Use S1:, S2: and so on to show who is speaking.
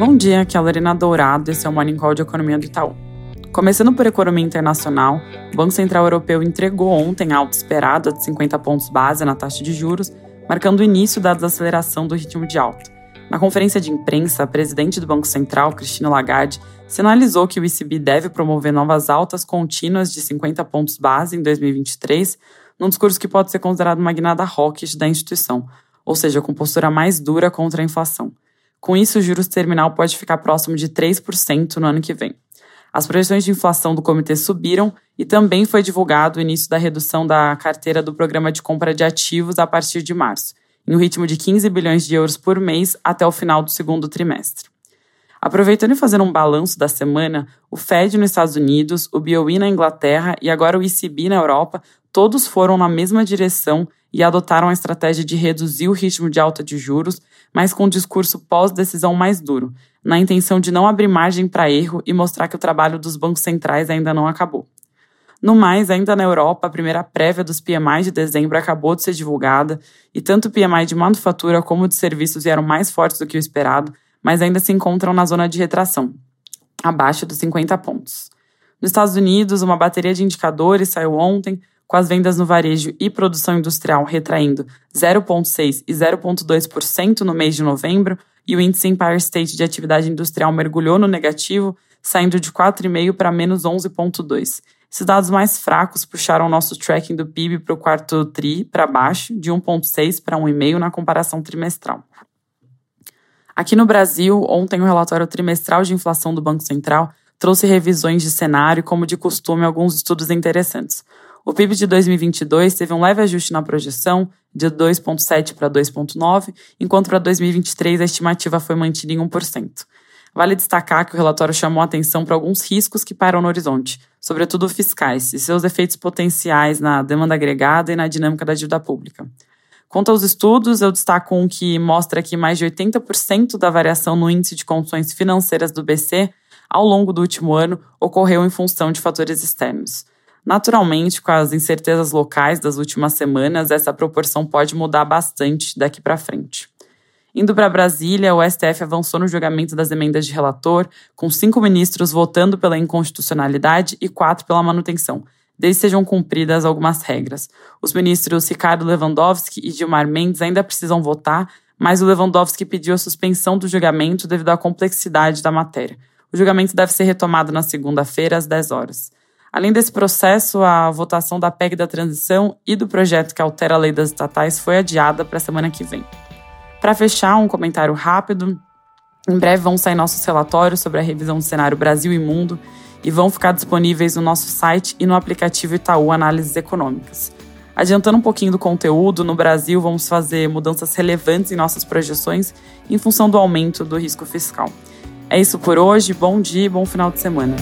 S1: Bom dia, aqui é a Lorena Dourado, esse é o Morning Call de Economia do Itaú. Começando por economia internacional, o Banco Central Europeu entregou ontem alta esperada de 50 pontos base na taxa de juros, marcando o início da desaceleração do ritmo de alta. Na conferência de imprensa, a presidente do Banco Central, Christine Lagarde, sinalizou que o ECB deve promover novas altas contínuas de 50 pontos base em 2023, num discurso que pode ser considerado uma guinada hawkish da instituição, ou seja, com postura mais dura contra a inflação. Com isso, o juros terminal pode ficar próximo de 3% no ano que vem. As projeções de inflação do comitê subiram e também foi divulgado o início da redução da carteira do programa de compra de ativos a partir de março, em um ritmo de 15 bilhões de euros por mês até o final do segundo trimestre. Aproveitando e fazendo um balanço da semana, o Fed nos Estados Unidos, o BOE na Inglaterra e agora o ECB na Europa, todos foram na mesma direção e adotaram a estratégia de reduzir o ritmo de alta de juros, mas com um discurso pós-decisão mais duro, na intenção de não abrir margem para erro e mostrar que o trabalho dos bancos centrais ainda não acabou. No mais, ainda na Europa, a primeira prévia dos PMI de dezembro acabou de ser divulgada e tanto o PMI de manufatura como de serviços vieram mais fortes do que o esperado, mas ainda se encontram na zona de retração, abaixo dos 50 pontos. Nos Estados Unidos, uma bateria de indicadores saiu ontem, com as vendas no varejo e produção industrial retraindo 0,6% e 0,2% no mês de novembro, e o índice Empire State de atividade industrial mergulhou no negativo, saindo de 4,5% para menos 11,2%. Esses dados mais fracos puxaram o nosso tracking do PIB para o quarto TRI para baixo, de 1,6% para 1,5% na comparação trimestral. Aqui no Brasil, ontem o relatório trimestral de inflação do Banco Central trouxe revisões de cenário como de costume, alguns estudos interessantes. O PIB de 2022 teve um leve ajuste na projeção, de 2,7 para 2,9, enquanto para 2023 a estimativa foi mantida em 1%. Vale destacar que o relatório chamou atenção para alguns riscos que param no horizonte, sobretudo fiscais, e seus efeitos potenciais na demanda agregada e na dinâmica da dívida pública. Quanto aos estudos, eu destaco um que mostra que mais de 80% da variação no índice de condições financeiras do BC ao longo do último ano ocorreu em função de fatores externos. Naturalmente, com as incertezas locais das últimas semanas, essa proporção pode mudar bastante daqui para frente. Indo para Brasília, o STF avançou no julgamento das emendas de relator, com cinco ministros votando pela inconstitucionalidade e quatro pela manutenção, desde sejam cumpridas algumas regras. Os ministros Ricardo Lewandowski e Gilmar Mendes ainda precisam votar, mas o Lewandowski pediu a suspensão do julgamento devido à complexidade da matéria. O julgamento deve ser retomado na segunda-feira, às 10 horas. Além desse processo, a votação da PEC da transição e do projeto que altera a lei das estatais foi adiada para a semana que vem. Para fechar, um comentário rápido. Em breve vão sair nossos relatórios sobre a revisão do cenário Brasil e Mundo e vão ficar disponíveis no nosso site e no aplicativo Itaú Análises Econômicas. Adiantando um pouquinho do conteúdo, no Brasil vamos fazer mudanças relevantes em nossas projeções em função do aumento do risco fiscal. É isso por hoje, bom dia e bom final de semana.